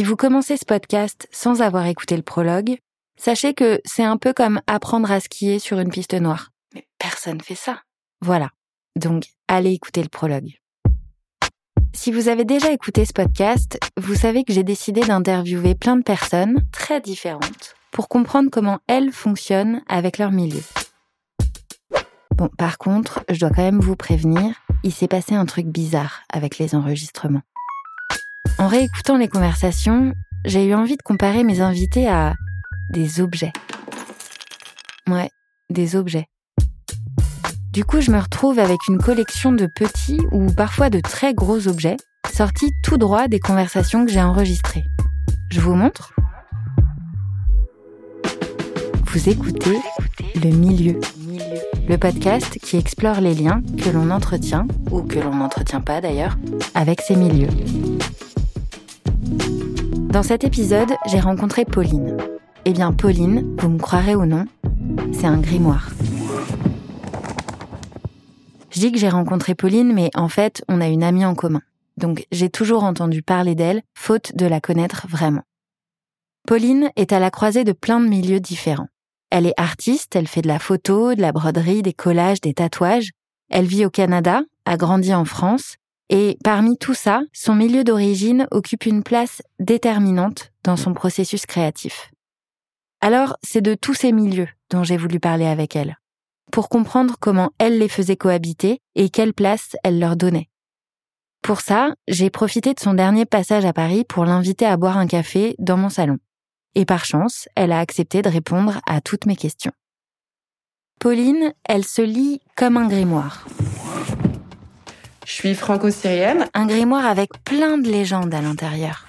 Si vous commencez ce podcast sans avoir écouté le prologue, sachez que c'est un peu comme apprendre à skier sur une piste noire. Mais personne fait ça. Voilà. Donc, allez écouter le prologue. Si vous avez déjà écouté ce podcast, vous savez que j'ai décidé d'interviewer plein de personnes très différentes pour comprendre comment elles fonctionnent avec leur milieu. Bon, par contre, je dois quand même vous prévenir, il s'est passé un truc bizarre avec les enregistrements. En réécoutant les conversations, j'ai eu envie de comparer mes invités à des objets. Ouais, des objets. Du coup, je me retrouve avec une collection de petits ou parfois de très gros objets sortis tout droit des conversations que j'ai enregistrées. Je vous montre Vous écoutez Le Milieu, le podcast qui explore les liens que l'on entretient, ou que l'on n'entretient pas d'ailleurs, avec ces milieux. Dans cet épisode, j'ai rencontré Pauline. Eh bien, Pauline, vous me croirez ou non, c'est un grimoire. Je dis que j'ai rencontré Pauline, mais en fait, on a une amie en commun. Donc j'ai toujours entendu parler d'elle, faute de la connaître vraiment. Pauline est à la croisée de plein de milieux différents. Elle est artiste, elle fait de la photo, de la broderie, des collages, des tatouages. Elle vit au Canada, a grandi en France, et parmi tout ça, son milieu d'origine occupe une place déterminante dans son processus créatif. Alors, c'est de tous ces milieux dont j'ai voulu parler avec elle pour comprendre comment elle les faisait cohabiter et quelle place elle leur donnait. Pour ça, j'ai profité de son dernier passage à Paris pour l'inviter à boire un café dans mon salon. Et par chance, elle a accepté de répondre à toutes mes questions. Pauline, elle se lit comme un grimoire. Je suis franco-syrienne. Un grimoire avec plein de légendes à l'intérieur.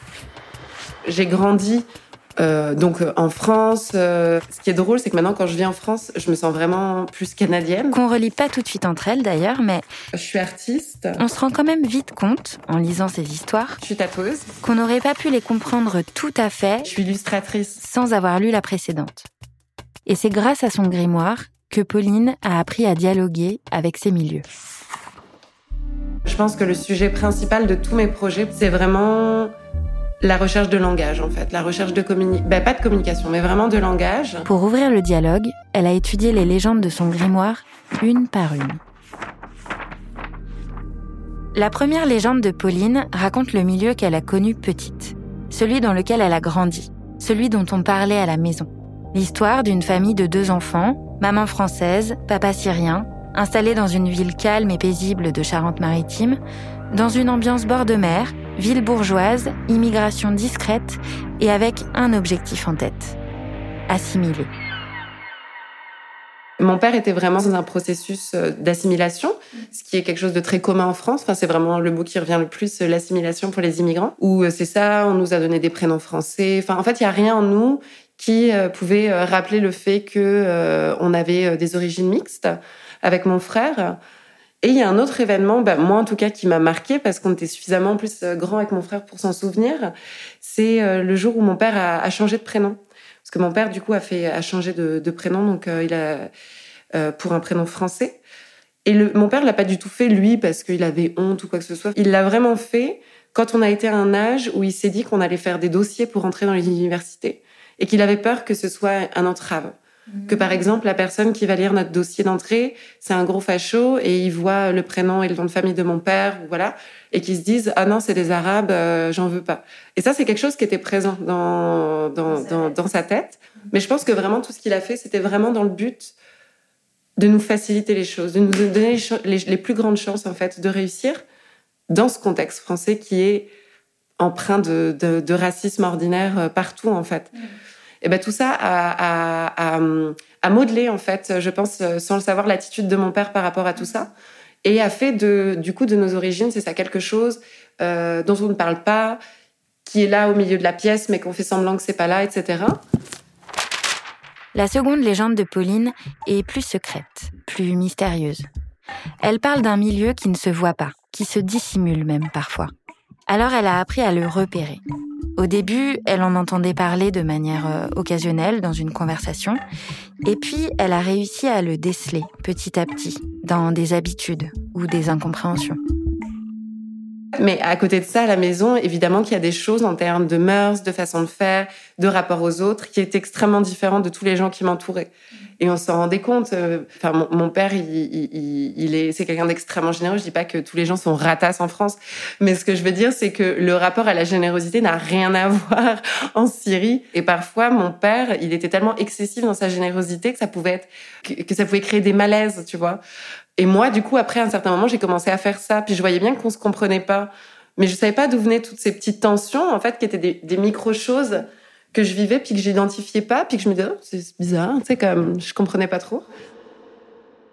J'ai grandi euh, donc euh, en France, euh, ce qui est drôle, c'est que maintenant quand je vis en France, je me sens vraiment plus canadienne. Qu'on relie pas tout de suite entre elles d'ailleurs, mais je suis artiste. On se rend quand même vite compte, en lisant ces histoires, je suis tatoueuse, qu'on n'aurait pas pu les comprendre tout à fait. Je suis illustratrice, sans avoir lu la précédente. Et c'est grâce à son grimoire que Pauline a appris à dialoguer avec ses milieux. Je pense que le sujet principal de tous mes projets, c'est vraiment la recherche de langage en fait, la recherche de communication, ben, pas de communication, mais vraiment de langage. Pour ouvrir le dialogue, elle a étudié les légendes de son grimoire une par une. La première légende de Pauline raconte le milieu qu'elle a connu petite, celui dans lequel elle a grandi, celui dont on parlait à la maison. L'histoire d'une famille de deux enfants, maman française, papa syrien, installés dans une ville calme et paisible de Charente-Maritime, dans une ambiance bord de mer, ville bourgeoise, immigration discrète et avec un objectif en tête assimiler. Mon père était vraiment dans un processus euh, d'assimilation, ce qui est quelque chose de très commun en France. Enfin, c'est vraiment le mot qui revient le plus, euh, l'assimilation pour les immigrants. Où euh, c'est ça, on nous a donné des prénoms français. Enfin, en fait, il y a rien en nous qui pouvait rappeler le fait que on avait des origines mixtes avec mon frère. Et il y a un autre événement, bah, moi en tout cas, qui m'a marqué parce qu'on était suffisamment plus euh, grand avec mon frère pour s'en souvenir. C'est euh, le jour où mon père a, changé de prénom, parce que mon père du coup a fait a changé de, prénom, donc euh, il a pour un prénom français. Et le, mon père l'a pas du tout fait lui parce qu'il avait honte ou quoi que ce soit. Il l'a vraiment fait quand on a été à un âge où il s'est dit qu'on allait faire des dossiers pour entrer dans les universités et qu'il avait peur que ce soit un entrave. Que par exemple, la personne qui va lire notre dossier d'entrée, c'est un gros facho et il voit le prénom et le nom de famille de mon père, voilà, et qui se disent ah non c'est des Arabes, euh, j'en veux pas. Et ça c'est quelque chose qui était présent dans dans, dans, dans sa tête. Mais je pense que vraiment tout ce qu'il a fait, c'était vraiment dans le but de nous faciliter les choses, de nous donner les, les, plus grandes chances en fait de réussir dans ce contexte français qui est empreint de, de, de racisme ordinaire euh, partout en fait et ben tout ça a, modelé en fait, je pense, sans le savoir, l'attitude de mon père par rapport à tout ça, et a fait de, du coup de nos origines, c'est ça quelque chose euh, dont on ne parle pas, qui est là au milieu de la pièce, mais qu'on fait semblant que c'est pas là, etc. La seconde légende de Pauline est plus secrète, plus mystérieuse. Elle parle d'un milieu qui ne se voit pas, qui se dissimule même parfois. Alors elle a appris à le repérer. Au début, elle en entendait parler de manière euh, occasionnelle dans une conversation, et puis elle a réussi à le déceler petit à petit dans des habitudes ou des incompréhensions. Mais à côté de ça, à la maison, évidemment qu'il y a des choses en termes de mœurs, de façon de faire, de rapport aux autres, qui est extrêmement différent de tous les gens qui m'entouraient. Et on s'en rendait compte. Euh, enfin, mon, père, il, est, c'est quelqu'un d'extrêmement généreux. Je dis pas que tous les gens sont ratasses en France, mais ce que je veux dire, c'est que le rapport à la générosité n'a rien à voir en Syrie. Et parfois, mon père, il était tellement excessif dans sa générosité que ça pouvait être, que ça pouvait créer des malaises, tu vois. Et moi, du coup, après un certain moment, j'ai commencé à faire ça. Puis je voyais bien qu'on se comprenait pas. Mais je savais pas d'où venaient toutes ces petites tensions, en fait, qui étaient des, micro-choses que je vivais, puis que j'identifiais pas, puis que je me disais, oh, c'est bizarre, tu sais, comme je comprenais pas trop.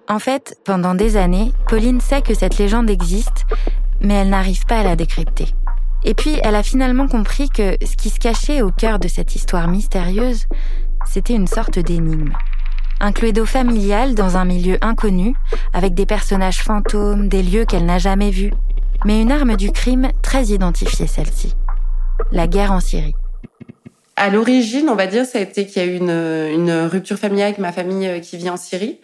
En fait, pendant des années, Pauline sait que cette légende existe, mais elle n'arrive pas à la décrypter. Et puis, elle a finalement compris que ce qui se cachait au cœur de cette histoire mystérieuse, c'était une sorte d'énigme. Un cluedo familial dans un milieu inconnu, avec des personnages fantômes, des lieux qu'elle n'a jamais vus, mais une arme du crime très identifiée celle-ci. La guerre en Syrie. À l'origine, on va dire, ça a été qu'il y a eu une, rupture familiale avec ma famille euh, qui vit en Syrie,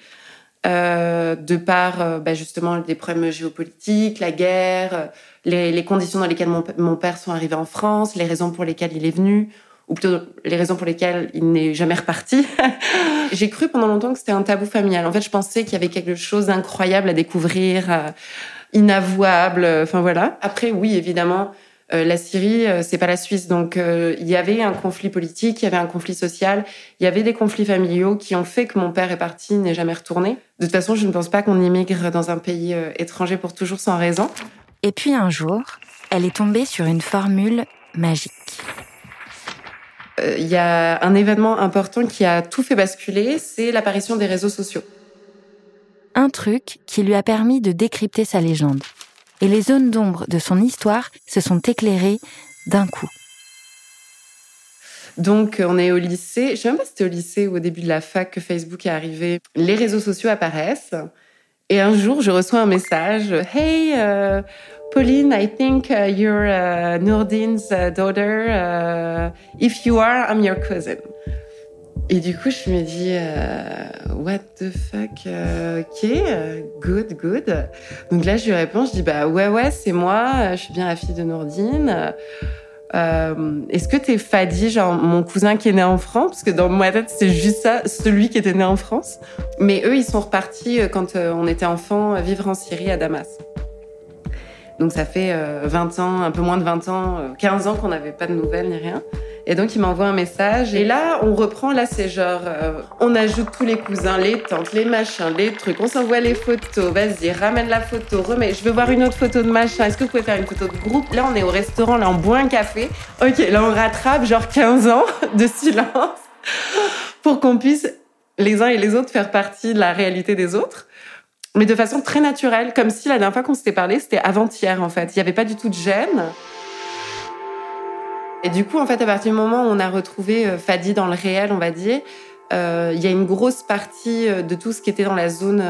euh, de par euh, bah, justement des problèmes géopolitiques, la guerre, les, conditions dans lesquelles mon, mon, père sont arrivés en France, les raisons pour lesquelles il est venu ou plutôt les raisons pour lesquelles il n'est jamais reparti. J'ai cru pendant longtemps que c'était un tabou familial. En fait, je pensais qu'il y avait quelque chose d'incroyable à découvrir, euh, inavouable. Enfin voilà. Après, oui, évidemment, euh, la Syrie, euh, c'est pas la Suisse, donc il y avait un conflit politique, il y avait un conflit social, il y avait des conflits familiaux qui ont fait que mon père est parti, n'est jamais retourné. De toute façon, je ne pense pas qu'on immigre dans un pays étranger pour toujours sans raison. Et puis un jour, elle est tombée sur une formule magique il euh, y a un événement important qui a tout fait basculer, c'est l'apparition des réseaux sociaux. Un truc qui lui a permis de décrypter sa légende. Et les zones d'ombre de son histoire se sont éclairées d'un coup. Donc, on est au lycée. Je sais même pas si c'était au lycée ou au début de la fac que Facebook est arrivé. Les réseaux sociaux apparaissent. Et un jour, je reçois un message. Hey, euh, Pauline, I think uh, you're uh, Nourdine's uh, daughter. Uh, if you are, I'm your cousin. Et du coup, je me dis, uh, what the fuck, uh, ok, good, good. Donc là, je lui réponds, je dis, bah ouais, ouais, c'est moi, je suis bien la fille de Nourdine. Euh, Est-ce que t'es Fadi, genre mon cousin qui est né en France? Parce que dans ma tête, c'est juste ça, celui qui était né en France. Mais eux, ils sont repartis euh, quand euh, on était enfant vivre en Syrie à Damas. Donc ça fait 20 euh, ans, un peu moins de 20 ans, 15 euh, ans qu'on n'avait pas de nouvelles ni rien. Et donc il m'envoie un message. Et là on reprend. Là c'est genre euh, on ajoute tous les cousins, les tantes, les machins, les trucs, on s'envoie les photos, vas-y ramène la photo, remets, je veux voir une autre photo de machin, est-ce que vous pouvez faire une photo de groupe? Là on est au restaurant, là on boit un café. Ok, là on rattrape genre 15 ans de silence pour qu'on puisse les uns et les autres faire partie de la réalité des autres. Mais de façon très naturelle, comme si la dernière fois qu'on s'était parlé, c'était avant-hier en fait. Il n'y avait pas du tout de gêne. Et du coup, en fait, à partir du moment où on a retrouvé euh, Fadi dans le réel, on va dire, euh, il y a une grosse partie euh, de tout ce qui était dans la zone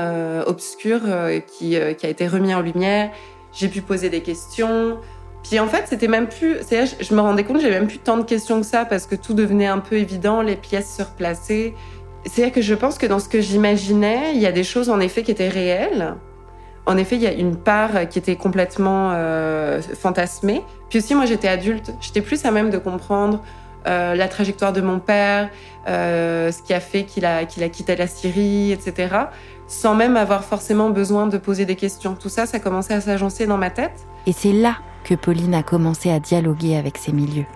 obscure qui, a été remis en lumière. J'ai pu poser des questions. Puis en fait, c'était même plus. Je, je me rendais compte, j'avais même plus tant de questions que ça parce que tout devenait un peu évident, les pièces se replaçaient. C'est-à-dire que je pense que dans ce que j'imaginais, il y a des choses en effet qui étaient réelles. En effet, il y a une part qui était complètement euh, fantasmée. Puis aussi, moi, j'étais adulte. J'étais plus à même de comprendre euh, la trajectoire de mon père, euh, ce qui a fait qu'il a, qu'il a quitté la Syrie, etc. Sans même avoir forcément besoin de poser des questions. Tout ça, ça commençait à s'agencer dans ma tête. Et c'est là que Pauline a commencé à dialoguer avec ces milieux.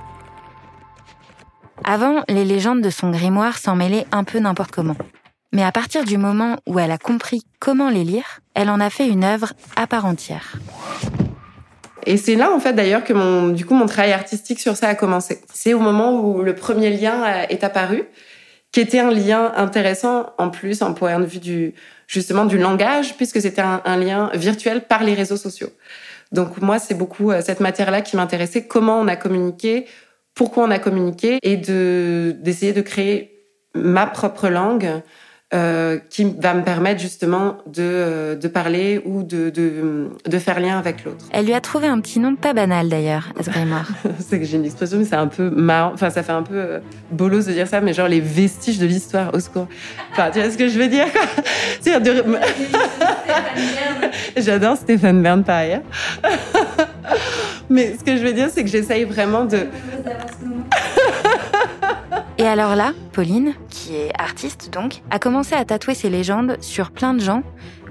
Avant, les légendes de son grimoire s'en mêlaient un peu n'importe comment. Mais à partir du moment où elle a compris comment les lire, elle en a fait une œuvre à part entière. Et c'est là, en fait, d'ailleurs, que mon, du coup, mon travail artistique sur ça a commencé. C'est au moment où le premier lien est apparu, qui était un lien intéressant, en plus, en point de vue du, justement, du langage, puisque c'était un, lien virtuel par les réseaux sociaux. Donc, moi, c'est beaucoup euh, cette matière-là qui m'intéressait, comment on a communiqué, pourquoi on a communiqué et de d'essayer de créer ma propre langue euh, qui va me permettre justement de, euh, de parler ou de, de, de faire lien avec l'autre. Elle lui a trouvé un petit nom pas banal d'ailleurs, grimoire. c'est que j'ai une expression, mais c'est un peu marrant. Enfin, ça fait un peu euh, bolos de dire ça, mais genre les vestiges de l'histoire, au secours. Enfin, tu vois ce que je veux dire, quoi? C'est de... J'adore Stéphane Bern par ailleurs. mais ce que je veux dire, c'est que j'essaye vraiment de... Et alors là, Pauline, est artiste donc, a commencé à tatouer ses légendes sur plein de gens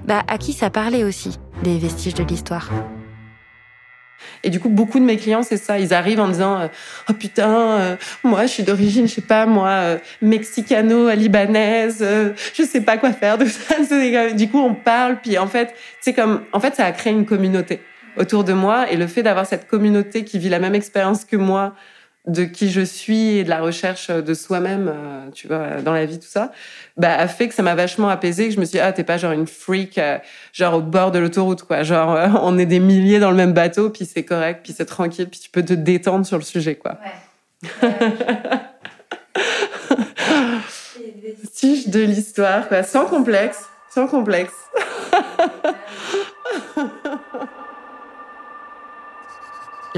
bah, à qui ça parlait aussi, des vestiges de l'histoire. Et du coup, beaucoup de mes clients, c'est ça. Ils arrivent en disant euh, Oh putain, euh, moi, je suis d'origine, je sais pas, moi, euh, mexicano-libanaise, je sais pas quoi faire de ça. Du coup, on parle, puis en fait, c'est comme, en fait, ça a créé une communauté autour de moi. Et le fait d'avoir cette communauté qui vit la même expérience que moi, de qui je suis et de la recherche de soi-même, euh, tu vois, dans la vie, tout ça, bah, a fait que ça m'a vachement apaisé, que je me suis dit, ah, t'es pas genre une freak, euh, genre au bord de l'autoroute, quoi. Genre, euh, on est des milliers dans le même bateau, puis c'est correct, puis c'est tranquille, puis tu peux te détendre sur le sujet, quoi. Ouais. de l'histoire, quoi. Sans complexe, sans complexe.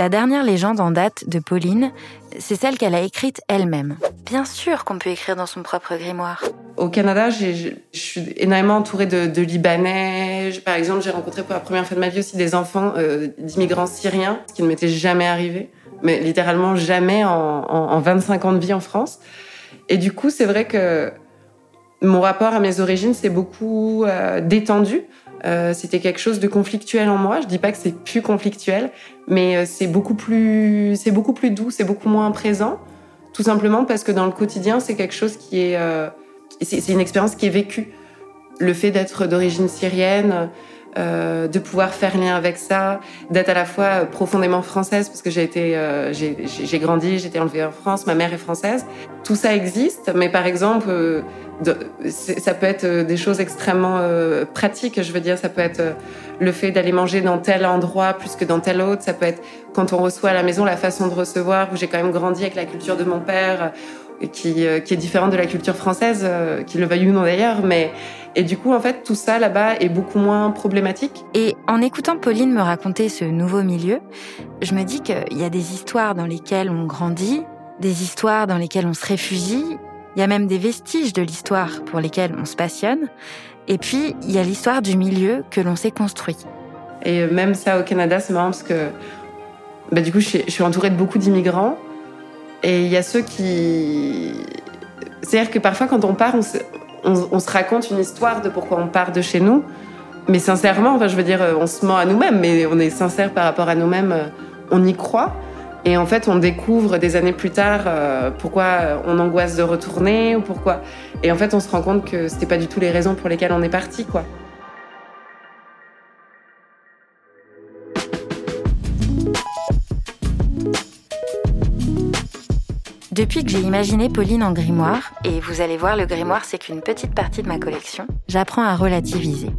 La dernière légende en date de Pauline, c'est celle qu'elle a écrite elle-même. Bien sûr qu'on peut écrire dans son propre grimoire. Au Canada, je suis énormément entourée de, Libanais. Par exemple, j'ai rencontré pour la première fois de ma vie aussi des enfants euh, d'immigrants syriens, ce qui ne m'était jamais arrivé, mais littéralement jamais en, 25 ans de vie en France. Et du coup, c'est vrai que mon rapport à mes origines s'est beaucoup euh, détendu. Euh, c'était quelque chose de conflictuel en moi. Je dis pas que c'est plus conflictuel, mais euh, c'est beaucoup plus, c'est beaucoup plus doux, c'est beaucoup moins présent. Tout simplement parce que dans le quotidien, c'est quelque chose qui est, euh, c'est une expérience qui est vécue. Le fait d'être d'origine syrienne, de pouvoir faire lien avec ça, d'être à la fois profondément française parce que j'ai été, j'ai grandi, j'ai été enlevée en France, ma mère est française. Tout ça existe, mais par exemple, ça peut être des choses extrêmement pratiques. Je veux dire, ça peut être le fait d'aller manger dans tel endroit plus que dans tel autre. Ça peut être quand on reçoit à la maison la façon de recevoir. J'ai quand même grandi avec la culture de mon père, qui, qui est différente de la culture française, qui le veuille ou non d'ailleurs, mais et du coup, en fait, tout ça là-bas est beaucoup moins problématique. Et en écoutant Pauline me raconter ce nouveau milieu, je me dis qu'il y a des histoires dans lesquelles on grandit, des histoires dans lesquelles on se réfugie, il y a même des vestiges de l'histoire pour lesquels on se passionne, et puis il y a l'histoire du milieu que l'on s'est construit. Et même ça au Canada, c'est marrant parce que bah, du coup, je suis entourée de beaucoup d'immigrants, et il y a ceux qui... C'est-à-dire que parfois, quand on part, on se on, se raconte une histoire de pourquoi on part de chez nous. Mais sincèrement, enfin, je veux dire, on se ment à nous-mêmes, mais on est sincère par rapport à nous-mêmes, euh, on y croit. Et en fait, on découvre des années plus tard euh, pourquoi on angoisse de retourner ou pourquoi. Et en fait, on se rend compte que c'était pas du tout les raisons pour lesquelles on est parti, quoi. Depuis que j'ai imaginé Pauline en grimoire, et vous allez voir, le grimoire c'est qu'une petite partie de ma collection, j'apprends à relativiser.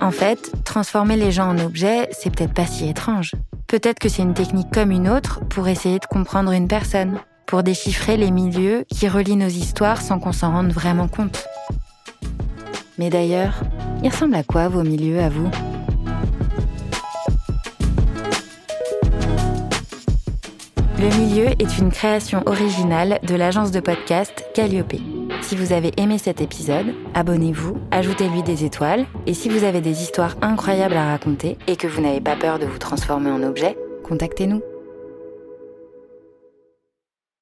En fait, transformer les gens en objets, c'est peut-être pas si étrange. Peut-être que c'est une technique comme une autre pour essayer de comprendre une personne, pour déchiffrer les milieux qui relient nos histoires sans qu'on s'en rende vraiment compte. Mais d'ailleurs, il ressemble à quoi vos milieux à vous? Le milieu est une création originale de l'agence de podcast Calliope. Si vous avez aimé cet épisode, abonnez-vous, ajoutez-lui des étoiles, et si vous avez des histoires incroyables à raconter et que vous n'avez pas peur de vous transformer en objet, contactez-nous.